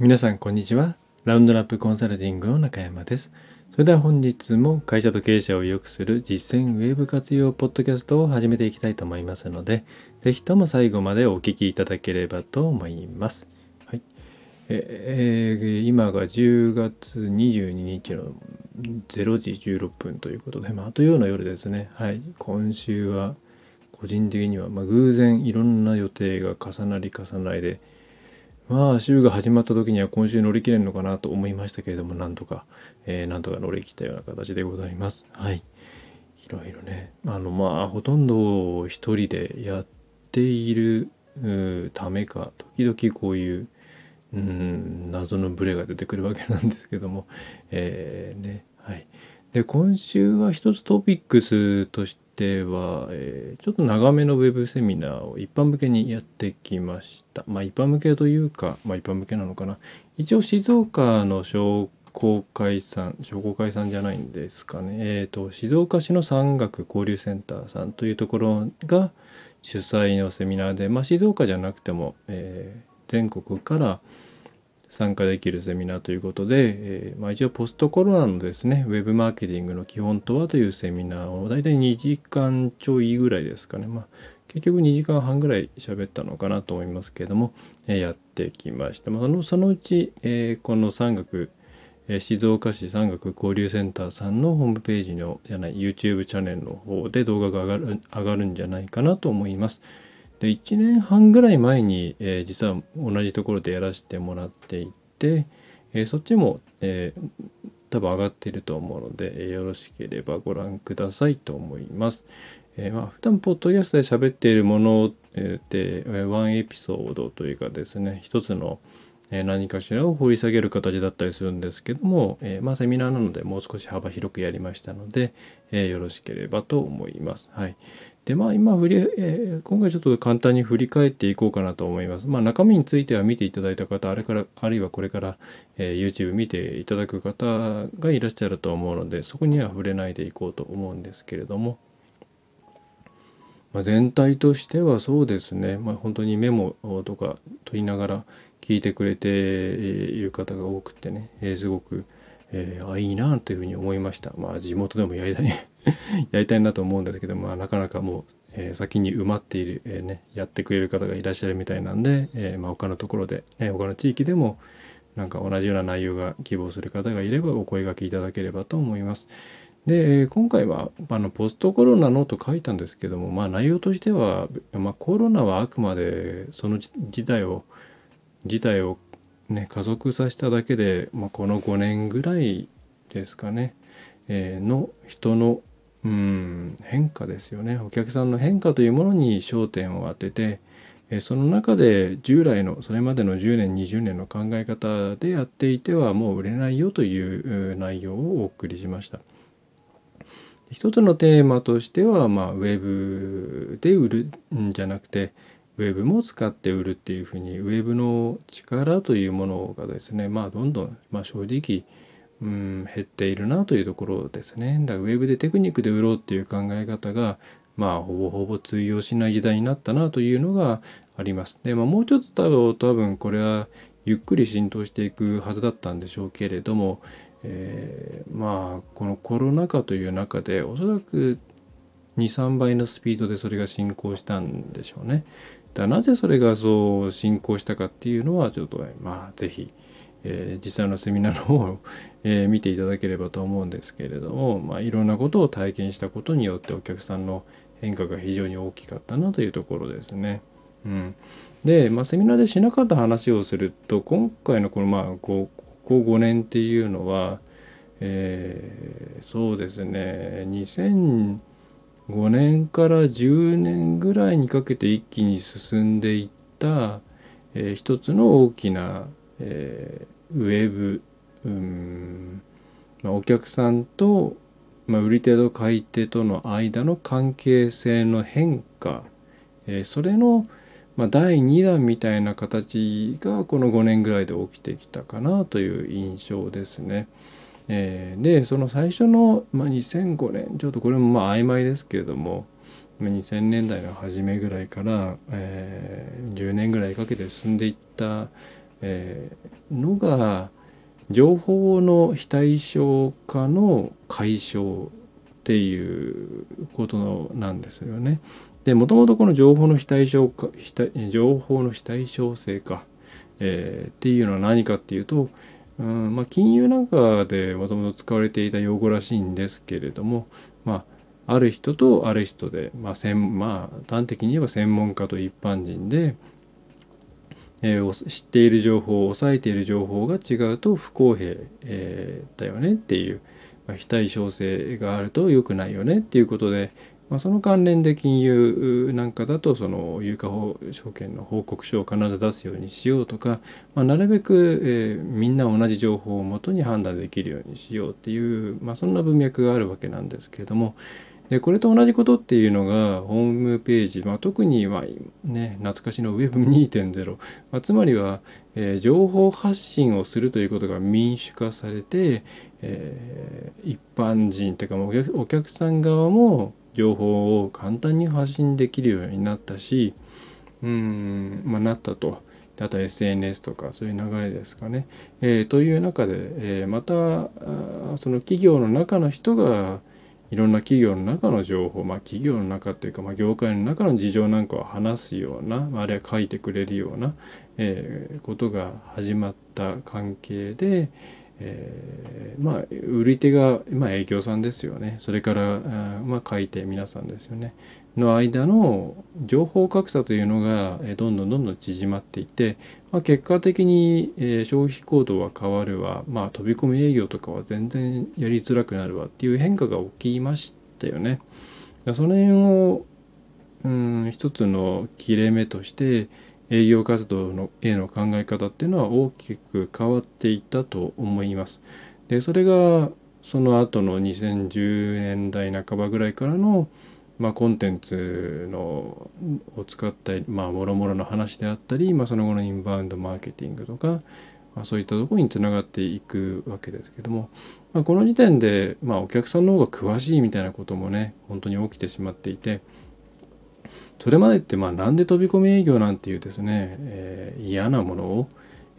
皆さんこんにちは。ラウンドラップコンサルティングの中山です。それでは本日も会社と経営者を良くする実践ウェブ活用ポッドキャストを始めていきたいと思いますのでぜひとも最後までお聞きいただければと思います。はい。えー、今が10月22日の0時16分ということで、まあ、あとような夜ですね。はい。今週は個人的には、まあ、偶然いろんな予定が重なり重なりでまあ週が始まった時には今週乗り切れるのかなと思いましたけれどもなんとか、えー、なんとか乗り切ったような形でございます。はい。い。ろいろねあのまあほとんど一人でやっているためか時々こういううん謎のブレが出てくるわけなんですけどもえー、ねはい。で今週は一つトピックスとしては、えー、ちょっと長めのウェブセミナーを一般向けにやってきました。まあ一般向けというか、まあ一般向けなのかな。一応静岡の商工会さん、商工会さんじゃないんですかね。えっ、ー、と、静岡市の産学交流センターさんというところが主催のセミナーで、まあ静岡じゃなくても、えー、全国から、参加できるセミナーということで、えー、まあ、一応ポストコロナのですね、ウェブマーケティングの基本とはというセミナーを大体2時間ちょいぐらいですかね。まあ、結局2時間半ぐらい喋ったのかなと思いますけれども、えー、やってきました。まあ、そのそのうち、えー、この産学、え静岡市産学交流センターさんのホームページのじゃない YouTube チャンネルの方で動画が上がる上がるんじゃないかなと思います。で1年半ぐらい前に、えー、実は同じところでやらせてもらっていて、えー、そっちも、えー、多分上がっていると思うので、え、よろしければご覧くださいと思います。えー、まあ普段ポッドキャストで喋っているもので、ワンエピソードというかですね一つの何かしらを掘り下げる形だったりするんですけども、え、まあセミナーなのでもう少し幅広くやりましたので、え、よろしければと思います。はい。でまあ今振り、えー、今回ちょっと簡単に振り返っていこうかなと思います。まあ中身については見ていただいた方、あれから、あるいはこれから、えー、YouTube 見ていただく方がいらっしゃると思うので、そこには触れないでいこうと思うんですけれども、まあ、全体としてはそうですね、まあ、本当にメモとか取りながら聞いてくれている方が多くてね、えー、すごく、えー、あいいなというふうに思いました。まあ地元でもやりたい やりたいなと思うんですけど、まあ、なかなかもう、えー、先に埋まっている、えー、ね、やってくれる方がいらっしゃるみたいなんで、え、まあ、他のところで、ね、他の地域でもなんか同じような内容が希望する方がいればお声がけいただければと思います。で、今回はあのポストコロナのと書いたんですけども、まあ、内容としては、まあ、コロナはあくまでその事態を事態をね加速させただけで、まあ、この5年ぐらいですかね、えー、の人のうん変化ですよね。お客さんの変化というものに焦点を当ててえその中で従来のそれまでの10年20年の考え方でやっていてはもう売れないよという内容をお送りしました。一つのテーマとしては、まあ、ウェブで売るんじゃなくてウェブも使って売るっていうふうにウェブの力というものがですねまあどんどん、まあ、正直うん、減っているなというところですね。だからウェブでテクニックで売ろうっていう考え方が、まあ、ほぼほぼ通用しない時代になったなというのがあります。で、まあ、もうちょっと多分、多分これはゆっくり浸透していくはずだったんでしょうけれども、えー、まあ、このコロナ禍という中で、おそらく2、3倍のスピードでそれが進行したんでしょうね。だなぜそれがそう進行したかっていうのは、ちょっと、まあ、ぜひ、えー、実際のセミナーの方を、えー、見ていただければと思うんですけれども、まあ、いろんなことを体験したことによってお客さんの変化が非常に大きかったなというところですね。うん、で、まあ、セミナーでしなかった話をすると今回のこのまあここ5年っていうのは、えー、そうですね5年から10年ぐらいにかけて一気に進んでいった、えー、一つの大きなえー、ウェブ、うんまあ、お客さんと、まあ、売り手と買い手との間の関係性の変化、えー、それの、まあ、第2弾みたいな形がこの5年ぐらいで起きてきたかなという印象ですね。えー、でその最初の、まあ、2005年ちょっとこれもまあ曖昧ですけれども2000年代の初めぐらいから、えー、10年ぐらいかけて進んでいったえー、のが情報の非対称化の解消っていうことなんですよね。でもともとこの情報の非対称化非対情報の非対称性か、えー、っていうのは何かっていうと、うんまあ、金融なんかでもともと使われていた用語らしいんですけれども、まあ、ある人とある人で、まあ専まあ、端的に言えば専門家と一般人で、えー、知っている情報抑えている情報が違うと不公平、えー、だよねっていう、まあ、非対称性があると良くないよねっていうことで、まあ、その関連で金融なんかだとその有価証券の報告書を必ず出すようにしようとか、まあ、なるべく、えー、みんな同じ情報をもとに判断できるようにしようっていう、まあ、そんな文脈があるわけなんですけれども、でこれと同じことっていうのがホームページ、まあ、特にはね懐かしの Web2.0、まあ、つまりは、えー、情報発信をするということが民主化されて、えー、一般人というかお客さん側も情報を簡単に発信できるようになったしうん、まあ、なったと。あと SNS とかそういう流れですかね。えー、という中で、えー、またその企業の中の人がいろんな企業の中の情報、まあ、企業の中っていうか、まあ、業界の中の事情なんかを話すような、あるいは書いてくれるような、えー、ことが始まった関係で、えー、まあ売り手が、まあ、営業さんですよね。それから、まあ、買い手皆さんですよね。の間の情報格差というのがどんどんどんどん縮まっていて、まあ、結果的に消費行動は変わるわ、まあ、飛び込み営業とかは全然やりづらくなるわっていう変化が起きましたよね。その辺をうん一つの切れ目として営業活動のへの考え方っていうのは大きく変わっていたと思います。でそれがその後の2010年代半ばぐらいからのまあ、コンテンツのを使ったま、もろもろの話であったり、まあ、その後のインバウンドマーケティングとか、まあ、そういったところにつながっていくわけですけども、まあ、この時点で、まあ、お客さんの方が詳しいみたいなこともね本当に起きてしまっていてそれまでってまあなんで飛び込み営業なんていうですね、えー、嫌なものを、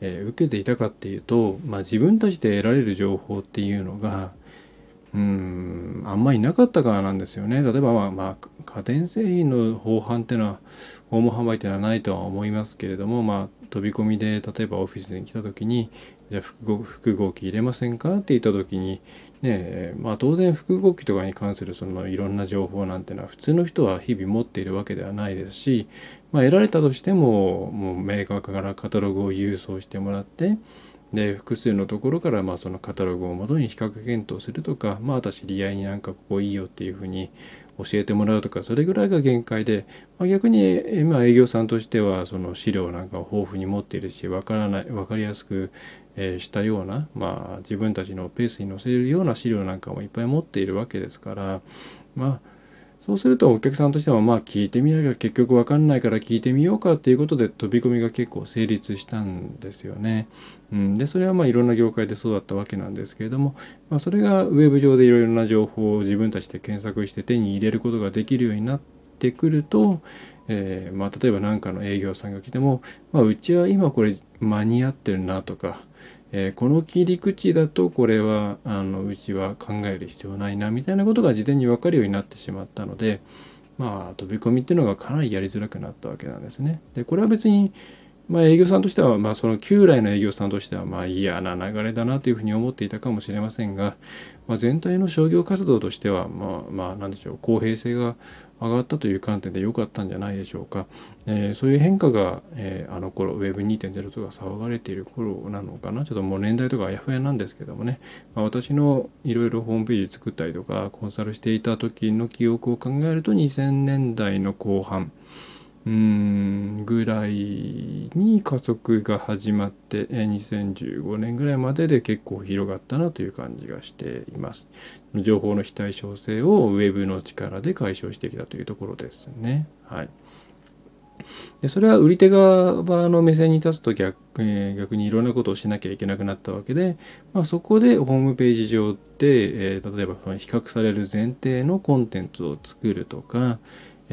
えー、受けていたかっていうと、まあ、自分たちで得られる情報っていうのがうんあんまりなかったからなんですよね。例えば、まあ、まあ、家電製品の法販っていうのは訪問販売っていうのはないとは思いますけれども、まあ、飛び込みで例えばオフィスに来た時にじゃあ複合複合機入れませんかって言った時にねまあ当然複合機とかに関するそのいろんな情報なんてのは普通の人は日々持っているわけではないですし、まあ、得られたとしてももうメーカーからカタログを郵送してもらってで複数のところからまあそのカタログをもとに比較検討するとかまあ私知り合いになんかここいいよっていうふうに教えてもらうとかそれぐらいが限界で、まあ、逆に今営業さんとしてはその資料なんかを豊富に持っているし分からない分かりやすく、えしたような、まあ、自分たちのペースに載せるような資料なんかもいっぱい持っているわけですからまあそうするとお客さんとしてはまあ聞いてみなきゃ結局分かんないから聞いてみようかっていうことで飛び込みが結構成立したんですよね。うん、でそれはまあいろんな業界でそうだったわけなんですけれども、まあ、それがウェブ上でいろいろな情報を自分たちで検索して手に入れることができるようになってくると、えー、まあ、例えば何かの営業さんが来ても、まあ、うちは今これ間に合ってるなとかえー、この切り口だとこれはあのうちは考える必要ないなみたいなことが事前に分かるようになってしまったのでまあ飛び込みっていうのがかなりやりづらくなったわけなんですね。でこれは別にまあ営業さんとしてはまあその旧来の営業さんとしてはまあ嫌な流れだなというふうに思っていたかもしれませんが、まあ、全体の商業活動としてはまあまあ何でしょう公平性が上がったという観点で良かったんじゃないでしょうか。えー、そういう変化が、えー、あの頃 Web2.0 とか騒がれている頃なのかな。ちょっともう年代とかあやふやなんですけどもね、まあ、私のいろいろホームページ作ったりとかコンサルしていた時の記憶を考えると2000年代の後半、うんぐらいに加速が始まって2015年ぐらいまでで結構広がったなという感じがしています。情報の非対称性をウェブの力で解消してきたというところですね。はい。でそれは売り手側の目線に立つと逆,、えー、逆にいろんなことをしなきゃいけなくなったわけで、まあ、そこでホームページ上で、えー、例えば比較される前提のコンテンツを作るとか、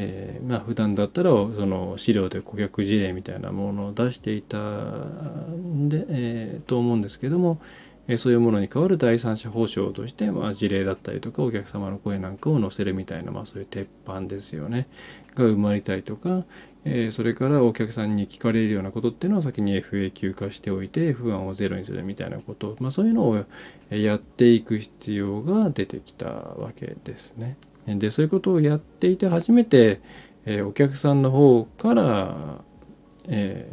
えー、まあ普段だったらその資料で顧客事例みたいなものを出していたんで、えー、と思うんですけども、えー、そういうものに代わる第三者保証として、まあ、事例だったりとかお客様の声なんかを載せるみたいな、まあ、そういう鉄板ですよねが生まれたりとか、え、それからお客さんに聞かれるようなことっていうのは先に FAQ 化しておいて不安をゼロにするみたいなこと、まあ、そういうのをやっていく必要が出てきたわけですね。でそういうことをやっていて初めて、え、お客さんの方から、え、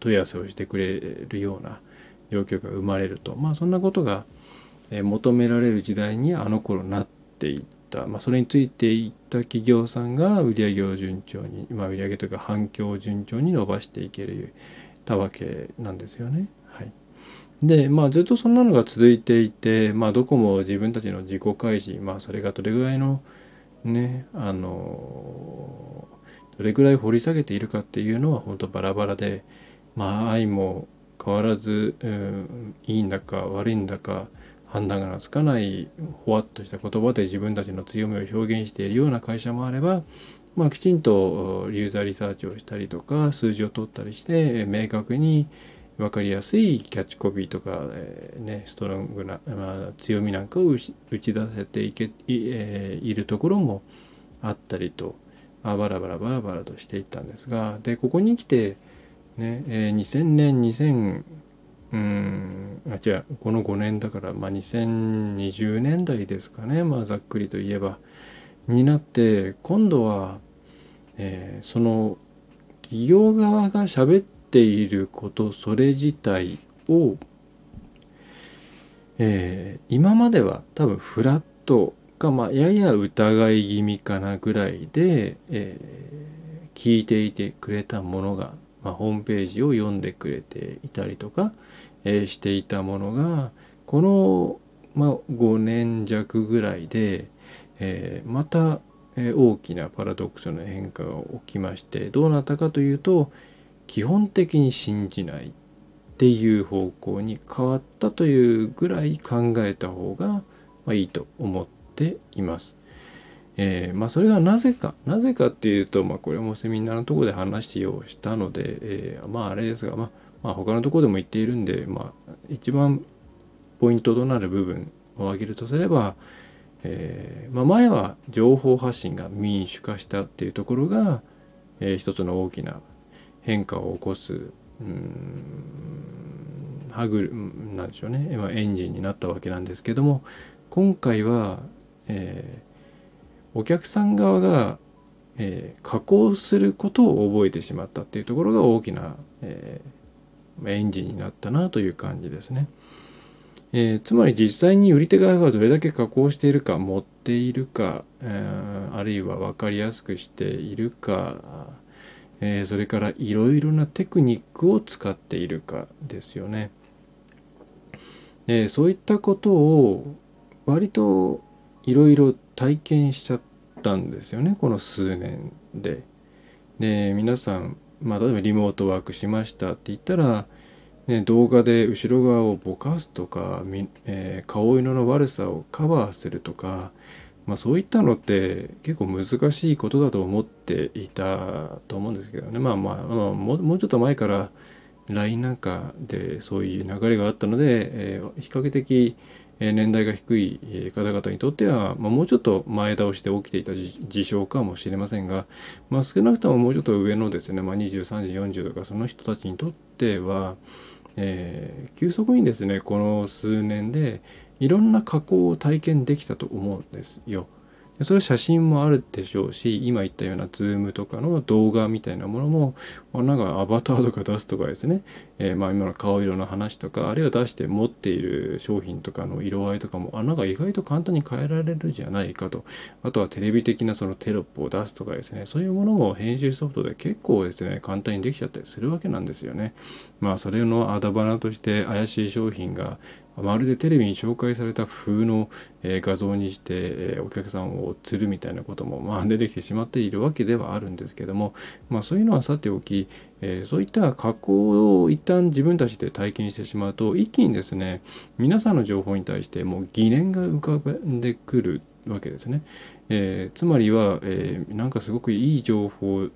問い合わせをしてくれるような状況が生まれると。まあそんなことが、え、求められる時代にあの頃なっていった、まあ、それについていった企業さんが売上を順調に、まあ、売上というか反響を順調に伸ばしていけるたわけなんですよね。はい、でまあずっとそんなのが続いていて、まあ、どこも自分たちの自己開示、まあ、それがどれぐらいのねあのどれぐらい掘り下げているかっていうのは本当バラバラでまあ愛も変わらず、うん、いいんだか悪いんだか判断がつかないほわっとした言葉で自分たちの強みを表現しているような会社もあれば、まあ、きちんとユーザーリサーチをしたりとか数字を取ったりして明確に分かりやすいキャッチコピーとか、えー、ね、ストロングな、まあ、強みなんかを打ち出せていけい,、えー、いるところもあったりと、まあ、バラバラバラバラとしていったんですがでここに来て、ねえー、2000年2000うんあ違うこの5年だから、まあ、2020年代ですかね、まあ、ざっくりと言えばになって今度は、えー、その企業側が喋ってていることそれ自体を、えー、今までは多分フラットか、まあ、やや疑い気味かなぐらいで、えー、聞いていてくれたものが、まあ、ホームページを読んでくれていたりとか、えー、していたものがこの、まあ、5年弱ぐらいで、えー、また大きなパラドックスの変化が起きましてどうなったかというと、基本的に信じないっていう方向に変わったというぐらい考えた方が、ま、いいと思っています。えー、まあ、それはなぜかなぜかっていうと、まあ、これもセミナーのところで話をしたので、えー、まああれですが、まあ、まあ、他のところでも言っているんで、まあ、一番ポイントとなる部分を挙げるとすれば、えー、まあ、前は情報発信が民主化したっていうところが、えー、一つの大きな変化を起こすうんハグなんでしょうねエンジンになったわけなんですけども今回は、えー、お客さん側が、えー、加工することを覚えてしまったっていうところが大きな、えー、エンジンになったなという感じですね。えー、つまり実際に売り手側がどれだけ加工しているか持っているか、えー、あるいは分かりやすくしているかえー、それからいろいろなテクニックを使っているかですよね。えー、そういったことを割といろいろ体験しちゃったんですよねこの数年で。で皆さん、まあ、例えばリモートワークしましたって言ったら、ね、動画で後ろ側をぼかすとか、えー、顔色の悪さをカバーするとかまあ、そういったのって結構難しいことだと思っていたと思うんですけどね。まあまあ、まあ、もうちょっと前から LINE なんかでそういう流れがあったので、えー、比較的年代が低い方々にとっては、まあ、もうちょっと前倒して起きていた事象かもしれませんが、まあ、少なくとももうちょっと上のですね、まあ、23時40とかその人たちにとっては、えー、急速にですねこの数年でいろんな加工を体験できたと思うんですよ。それは写真もあるでしょうし今言ったような Zoom とかの動画みたいなものもなんかアバターとか出すとかですね、えー、まあ今の顔色の話とかあるいは出して持っている商品とかの色合いとかもあなんか意外と簡単に変えられるじゃないかとあとはテレビ的なそのテロップを出すとかですねそういうものも編集ソフトで結構ですね簡単にできちゃったりするわけなんですよね。まあそれのあだ花として怪しい商品がまるでテレビに紹介された風の、え画像にして、えお客さんを釣るみたいなことも、まあ、出てきてしまっているわけではあるんですけども、まあ、そういうのはさておき、えそういった加工を一旦自分たちで体験してしまうと一気にですね皆さんの情報に対してもう疑念が浮かんでくるわけですね。えー、つまりは、えー、なんかすごくいい情報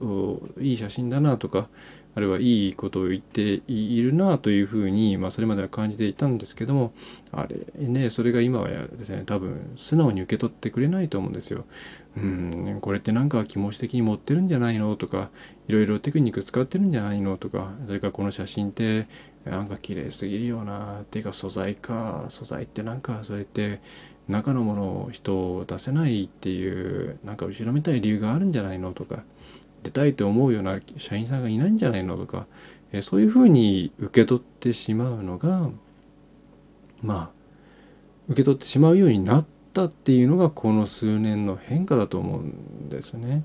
いい写真だなとかあるいはいいことを言っているなというふうに、まあ、それまでは感じていたんですけどもあれねそれが今はですね多分素直に受け取ってくれないと思うんですよ。うんこれってなんか気持ち的に持ってるんじゃないのとかいろいろテクニック使ってるんじゃないのとかそれからこの写真ってなんか綺麗すぎるよなっていうか素材か素材ってなんかそれって中のものを人を出せないっていうなんか後ろめたい理由があるんじゃないのとか出たいと思うような社員さんがいないんじゃないのとか、えそういうふうに受け取ってしまうのがまあ受け取ってしまうようになったっていうのがこの数年の変化だと思うんですね。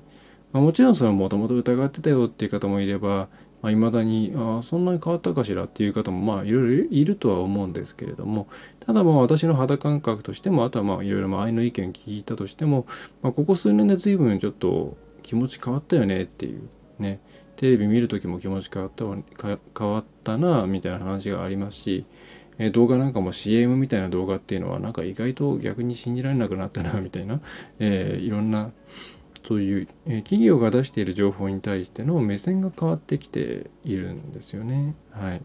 まあ、もちろんそのもともと疑ってたよっていう方もいればいまあ、未だにあそんなに変わったかしらっていう方もまあいろいろいるとは思うんですけれどもただまあ私の肌感覚としてもあとはまあいろいろ周りの意見聞いたとしても、まあ、ここ数年で随分ちょっと気持ち変わったよねっていうねテレビ見る時も気持ち変わった変わったなみたいな話がありますしえ動画なんかも CM みたいな動画っていうのはなんか意外と逆に信じられなくなったなみたいな、えー、いろんなそういう、えー、企業が出している情報に対しての目線が変わってきているんですよね。はい、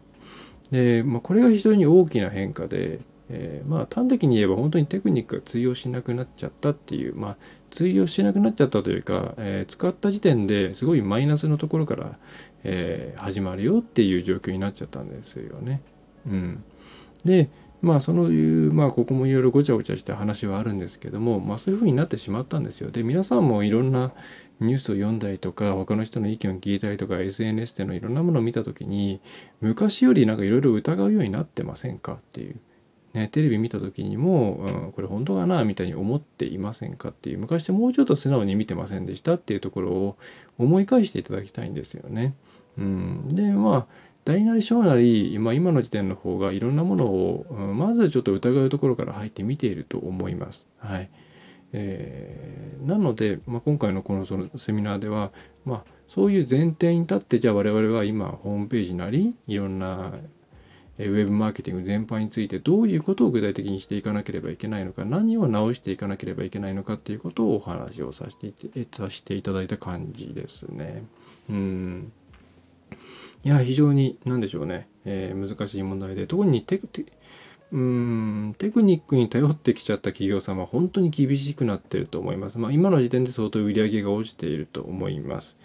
で、まあ、これが非常に大きな変化で、えー、まあ端的に言えば本当にテクニックが通用しなくなっちゃったっていう、まあ、通用しなくなっちゃったというか、えー、使った時点ですごいマイナスのところから、えー、始まるよっていう状況になっちゃったんですよね。うん、でまあそういうまあここもいろいろごちゃごちゃした話はあるんですけどもまあそういうふうになってしまったんですよ。で皆さんもいろんなニュースを読んだりとか他の人の意見を聞いたりとか SNS でのいろんなものを見た時に昔よりなんかいろいろ疑うようになってませんかっていう。ね、テレビ見た時にも、うん、これ本当かなみたいに思っていませんかっていう昔もうちょっと素直に見てませんでしたっていうところを思い返していただきたいんですよね。うん、でまあ大なり小なり、まあ、今の時点の方がいろんなものを、うん、まずちょっと疑うところから入って見ていると思います。はいえー、なので、まあ、今回のこのそのセミナーでは、まあ、そういう前提に立ってじゃあ我々は今ホームページなりいろんなウェブマーケティング全般についてどういうことを具体的にしていかなければいけないのか何を直していかなければいけないのかっていうことをお話をさせてさせていただいた感じですね。うんいや非常に何でしょうね、えー、難しい問題で特にテテうんテクニックに頼ってきちゃった企業様は本当に厳しくなってると思います。まあ、今の時点で相当売り上げが落ちていると思います。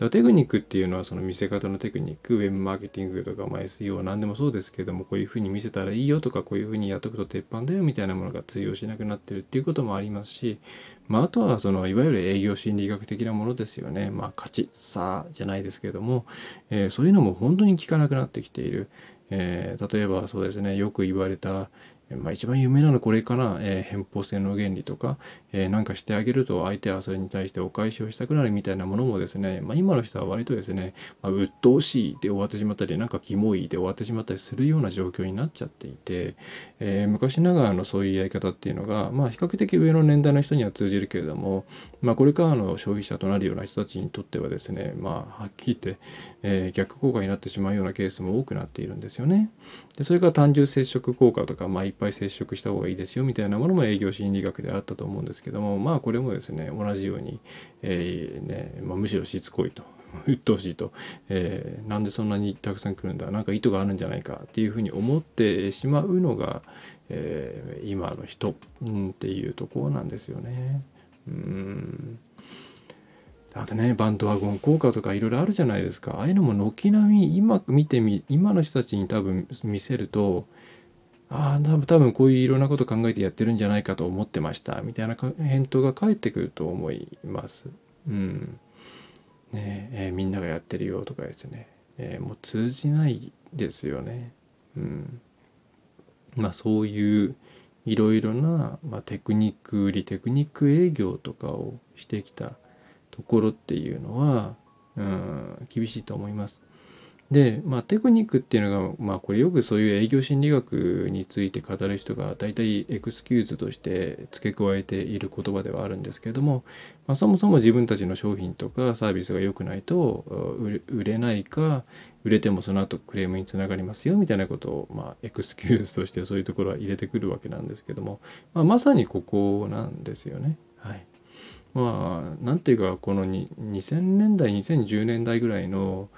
だテクニックっていうのはその見せ方のテクニック、ウェブマーケティングとか、まあ、SEO は何でもそうですけども、こういうふうに見せたらいいよとか、こういうふうにやっとくと鉄板だよみたいなものが通用しなくなってるっていうこともありますし、まあ、あとはそのいわゆる営業心理学的なものですよね。まあ、勝ち、さじゃないですけども、えー、そういうのも本当に効かなくなってきている。えー、例えばそうですね、よく言われた、まあ、一番有名なのはこれかな、えー、偏方性の原理とか、えー、なんかしてあげると相手はそれに対してお返しをしたくなるみたいなものもですね、まあ、今の人は割とですね、まあ、鬱陶しいで終わってしまったりなんかキモいで終わってしまったりするような状況になっちゃっていて、えー、昔ながらのそういうやり方っていうのが、まあ、比較的上の年代の人には通じるけれども、まあ、これからの消費者となるような人たちにとってはですね、まあ、はっきり言って、え逆効果になってしまうようなケースも多くなっているんですよね。でそれから単純接触効果とか、まあ、いっぱい接触した方がいいですよみたいなものも営業心理学であったと思うんですですけどもまあこれもですね同じように、えー、ねまあ、むしろしつこいと 鬱陶しいと、えー、なんでそんなにたくさん来るんだなんか意図があるんじゃないかっていうふうに思ってしまうのが、えー、今の人、うん、っていうところなんですよね。うんあとねバンドワゴン効果とかいろいろあるじゃないですかああいうのも軒並み今見てみ今の人たちに多分見せるとああ、多分こういういろんなこと考えてやってるんじゃないかと思ってました、みたいな返答が返ってくると思います。うん。ねえー、みんながやってるよとかですね、えー、もう通じないですよね。うん。まあそういういろいろな、まあ、テクニック売り、テクニック営業とかをしてきたところっていうのは、うん、厳しいと思います。で、まあ、テクニックっていうのが、まあ、これよくそういう営業心理学について語る人が大体エクスキューズとして付け加えている言葉ではあるんですけれども、まあ、そもそも自分たちの商品とかサービスが良くないと売れないか売れてもその後クレームにつながりますよみたいなことを、まあ、エクスキューズとしてそういうところは入れてくるわけなんですけども、まあ、まさにここなんですよね。はいまあなんていうかこの2000年代2010年代ぐらいの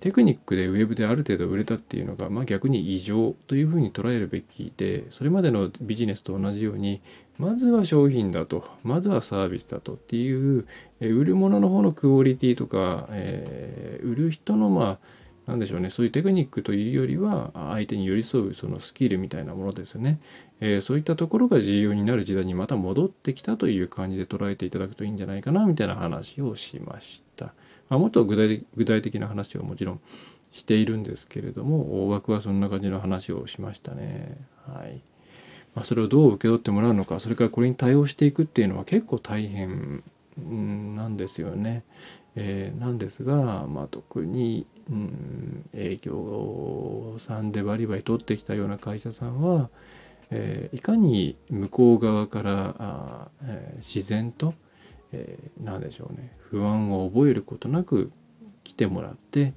テクニックでウェブである程度売れたっていうのが、まあ、逆に異常というふうに捉えるべきでそれまでのビジネスと同じようにまずは商品だとまずはサービスだとっていうえ売るものの方のクオリティとか、えー、売る人のまあなんでしょうねそういうテクニックというよりは相手に寄り添うそのスキルみたいなものですね、えー、そういったところが重要になる時代にまた戻ってきたという感じで捉えていただくといいんじゃないかなみたいな話をしました。まあ、もっと具体具体的な話をもちろんしているんですけれども大枠はそんな感じの話をしましたね。はいまあ、それをどう受け取ってもらうのかそれからこれに対応していくっていうのは結構大変なんですよね。えー、なんですが、まあ、特に、うん、営業さんでバリバリ取ってきたような会社さんは、えー、いかに向こう側からあ、えー、自然と、えー、何でしょうね。不安を覚えることなく来てもらって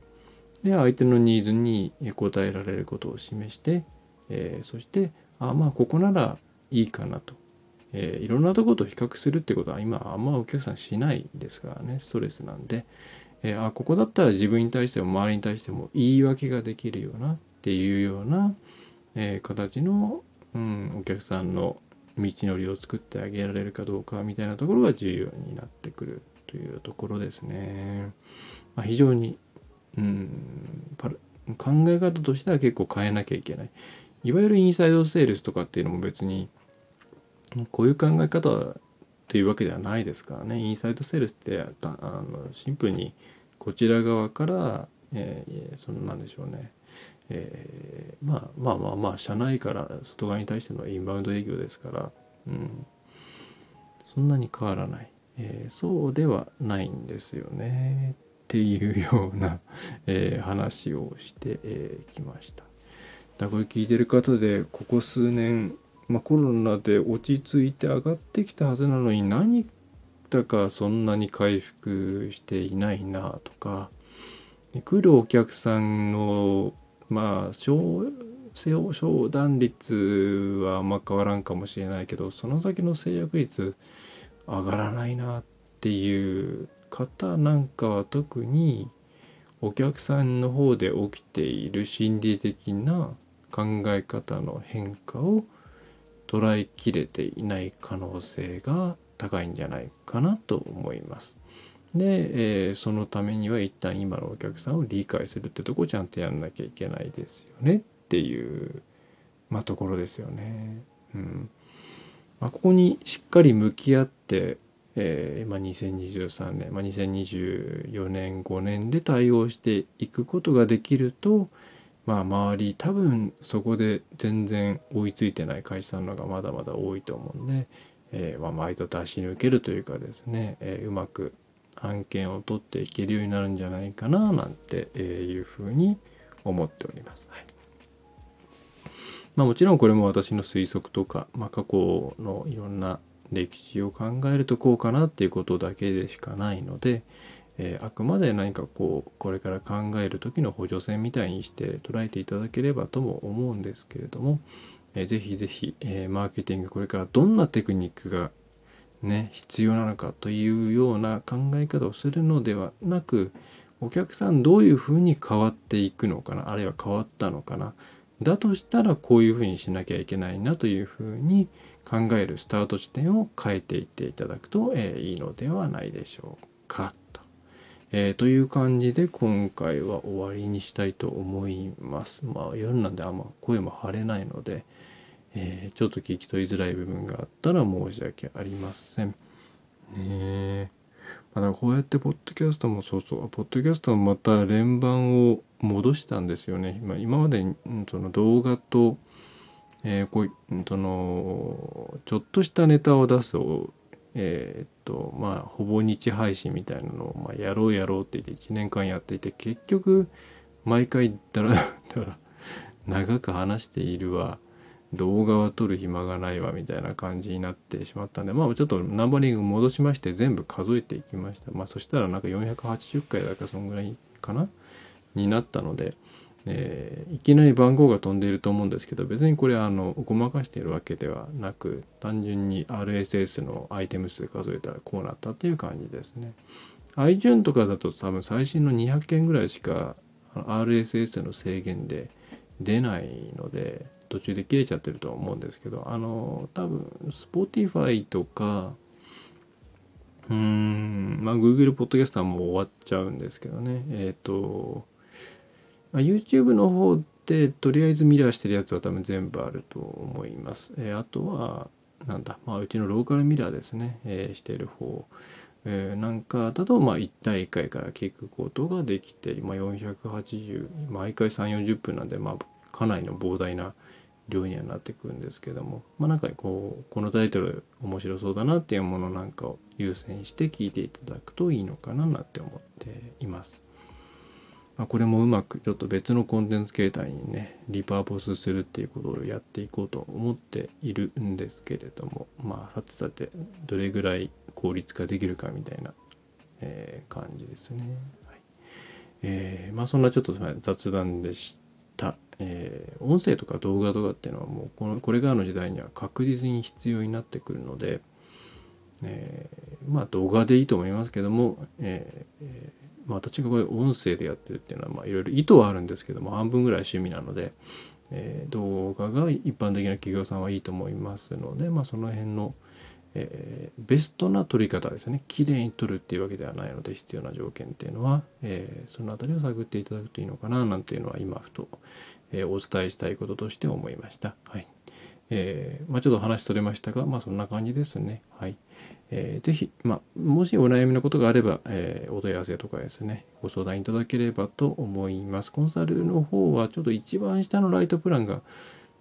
で相手のニーズに応えられることを示して、えー、そしてあまあここならいいかなと、えー、いろんなとこと比較するってことは今あんまお客さんしないですからねストレスなんで、えー、あここだったら自分に対しても周りに対しても言い訳ができるようなっていうような、え、形の、うん、お客さんの道のりを作ってあげられるかどうかみたいなところが重要になってくるというところですね。まあ、非常に、うん、考え方としては結構変えなきゃいけない。いわゆるインサイドセールスとかっていうのも別にこういう考え方というわけではないですからね。インサイドセールスってあのシンプルにこちら側から、えー、そのなんでしょうね。えー、まあまあまあまあ社内から外側に対してのインバウンド営業ですから、うん、そんなに変わらない、えー、そうではないんですよね。っていうような、えー、話をしてき、えー、ました。だこれ聞いてる方でここ数年、まあ、コロナで落ち着いて上がってきたはずなのに何だかそんなに回復していないなとか。来るお客さんのまあ商商談率はあんま変わらんかもしれないけどその先の制約率上がらないなっていう方なんかは特にお客さんの方で起きている心理的な考え方の変化を捉えきれていない可能性が高いんじゃないかなと思います。で、えー、そのためには一旦今のお客さんを理解するってとこをちゃんとやんなきゃいけないですよねっていう、まあ、ところですよね。うんまあ、ここにしっかり向き合って、えーまあ、2023年、まあ、2024年5年で対応していくことができると、まあ、周り多分そこで全然追いついてない会社さんの方がまだまだ多いと思うんで、えーまあ、毎度出し抜けるというかですね、えー、うまく案件を取っていけるようになるんじゃないかななんていうふうに思っております。はいまあ、もちろんこれも私の推測とか、まあ、過去のいろんな歴史を考えるとこうかなっていうことだけでしかないので、えー、あくまで何かこうこれから考える時の補助線みたいにして捉えていただければとも思うんですけれども、えー、ぜひぜひ、えー、マーケティングこれからどんなテクニックがね必要なのかというような考え方をするのではなくお客さんどういうふうに変わっていくのかなあるいは変わったのかなだとしたらこういうふうにしなきゃいけないなというふうに考えるスタート地点を変えていっていただくと、えー、いいのではないでしょうかと、えー、という感じで今回は終わりにしたいと思います。まあ夜なんであんま声も張れないので、えー、ちょっと聞き取りづらい部分があったら申し訳ありません。ねえ。まだこうやってポッドキャストもそうそう、ポッドキャストもまた連番を戻したんですよね。今今まで、その動画と、えー、こういうそのちょっとしたネタを出すをえー、っとまあほぼ日配信みたいなのを、まあ、やろうやろうって言って1年間やっていて結局毎回だらだら長く話しているわ動画は撮る暇がないわみたいな感じになってしまったんでまあちょっとナンバリング戻しまして全部数えていきましたまあそしたらなんか480回だかそんぐらいかな？になったのでえー、いきなり番号が飛んでいると思うんですけど別にこれあのごまかしているわけではなく単純に RSS のアイテム数数えたらこうなったっていう感じですね。iTune とかだと多分最新の200件ぐらいしか RSS の制限で出ないので途中で切れちゃってると思うんですけどあの多分 Spotify とかうーんまあ Google ポッドキャストはもう終わっちゃうんですけどね。えっ、ー、と、まあ、YouTube の方でとりあえずミラーしてるやつは多分全部あると思います、えー、あとはなんだ、まあ、うちのローカルミラーですね、えー、してる方。えー、なんかだとまあ1対1回から聞くことができて、まあ、480毎回3 4 0分なんで、まあ、かなりの膨大な量にはなってくるんですけどもまあなんかこうこのタイトル面白そうだなっていうものなんかを優先して聞いていただくといいのかななんて思っています。まあ、これもうまくちょっと別のコンテンツ形態にねリパーポスするっていうことをやっていこうと思っているんですけれどもまあさてさてどれぐらい効率化できるかみたいな、えー、感じですね。はいえー、まあそんなちょっと雑談でした。えー、音声とか動画とかっていうのはもうこのこれからの時代には確実に必要になってくるので、えー、まあ動画でいいと思いますけども、えーまあ、私がこれ音声でやってるっていうのはまあいろいろ意図はあるんですけども半分ぐらい趣味なので、えー、動画が一般的な企業さんはいいと思いますので、まあ、その辺の、えー、ベストな撮り方ですね綺麗に撮るっていうわけではないので必要な条件っていうのは、えー、その辺りを探っていただくといいのかななんていうのは今ふと、えー、お伝えしたいこととして思いました。はいえーまあ、ちょっと話取れましたが、まあ、そんな感じですね。はい。えー、ぜひ、まあ、もしお悩みのことがあれば、えー、お問い合わせとかですね、ご相談いただければと思います。コンサルの方は、ちょっと一番下のライトプランが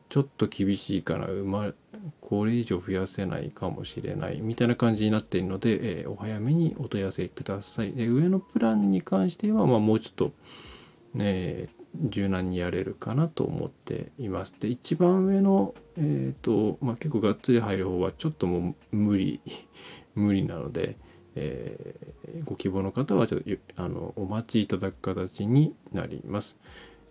ちょっと厳しいかな、ま、これ以上増やせないかもしれないみたいな感じになっているので、えー、お早めにお問い合わせください。で上のプランに関しては、まあ、もうちょっと、ね、柔軟にやれるかなと思っています。で一番上の、えーとまあ、結構がっつり入る方はちょっともう無理 無理なので、えー、ご希望の方はちょっとあのお待ちいただく形になります。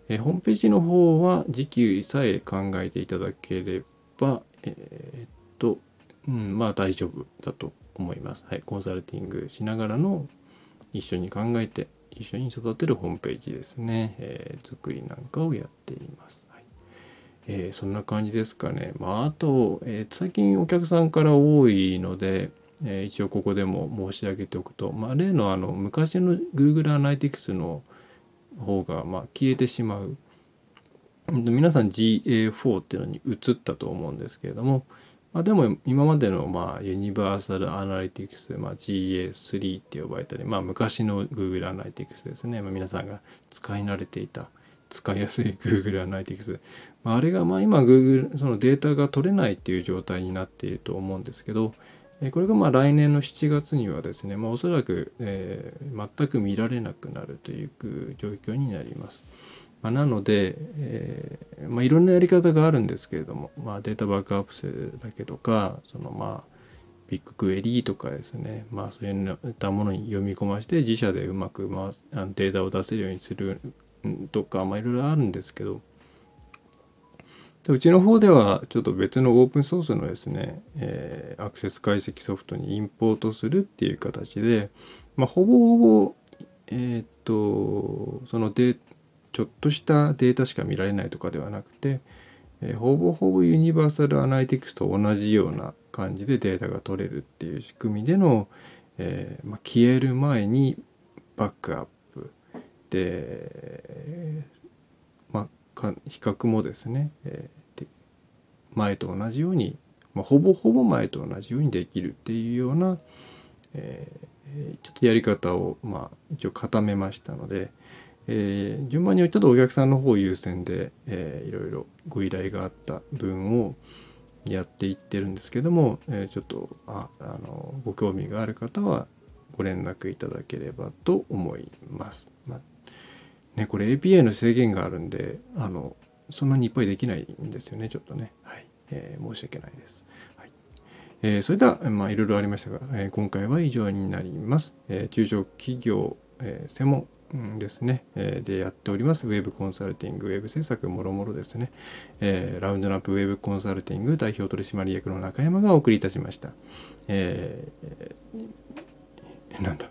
えー、ホームページの方は時給さえ考えていただければ、えー、っと、うん、まあ大丈夫だと思います。はい、コンサルティングしながらの一緒に考えて一緒に育てるホームページですね、えー、作りなんかをやっています。はいえー、そんな感じですかね。まあ、あと、えー、最近お客さんから多いので、えー、一応ここでも申し上げておくと、まあ、例のあの昔の Google Analytics の方がまあ消えてしまう皆さん GA4 っていうのに移ったと思うんですけれども、まあ、でも今までのまあユニバーサルアナリティクス、まあ、GA3 って呼ばれたり、まあ、昔の Google アナリティクスですね、まあ、皆さんが使い慣れていた使いやすい Google アナリティクス、まあ、あれがまあ今 Google そのデータが取れないっていう状態になっていると思うんですけど、これがまあ来年の7月にはですね、まあ、おそらく、えー、全く見られなくなるという状況になります。まあ、なので、えーまあ、いろんなやり方があるんですけれども、まあ、データバックアップするだけとかそのまあビッグクエリーとかですね、まあ、そういったものに読み込ませて自社でうまく、まあ、データを出せるようにするとか、まあ、いろいろあるんですけどでうちの方ではちょっと別のオープンソースのですね、えー、アクセス解析ソフトにインポートするっていう形で、まあ、ほぼほぼ、えっ、と、そのデータちょっとしたデータしか見られないとかではなくて、えー、ほぼほぼユニバーサルアナリティクスと同じような感じでデータが取れるっていう仕組みでの、えー、まあ、消える前にバックアップで、まあ、比較もですね、えー、前と同じように、まあ、ほぼほぼ前と同じようにできるっていうような、え、ちょっとやり方を、まあ、一応固めましたので、えー、順番にちょっとお客さんの方優先で、えー、いろいろご依頼があった分をやっていってるんですけども、えー、ちょっとああのご興味がある方はご連絡いただければと思います。まあ、ね、これ API の制限があるんであのそんなにいっぱいできないんですよねちょっとね、はいえー、申し訳ないです。はいえー、それでは、まあ、いろいろありましたが、え、今回は以上になります。え、中小企業、え、専門ですね、え、でやっております。ウェブコンサルティングウェブ制作もろもろですね、えー、ラウンドナップウェブコンサルティング代表取締役の中山がお送りいたしました、えー、なんだ。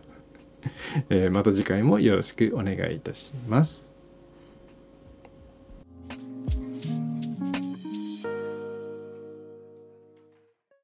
えー、また次回もよろしくお願いいたします。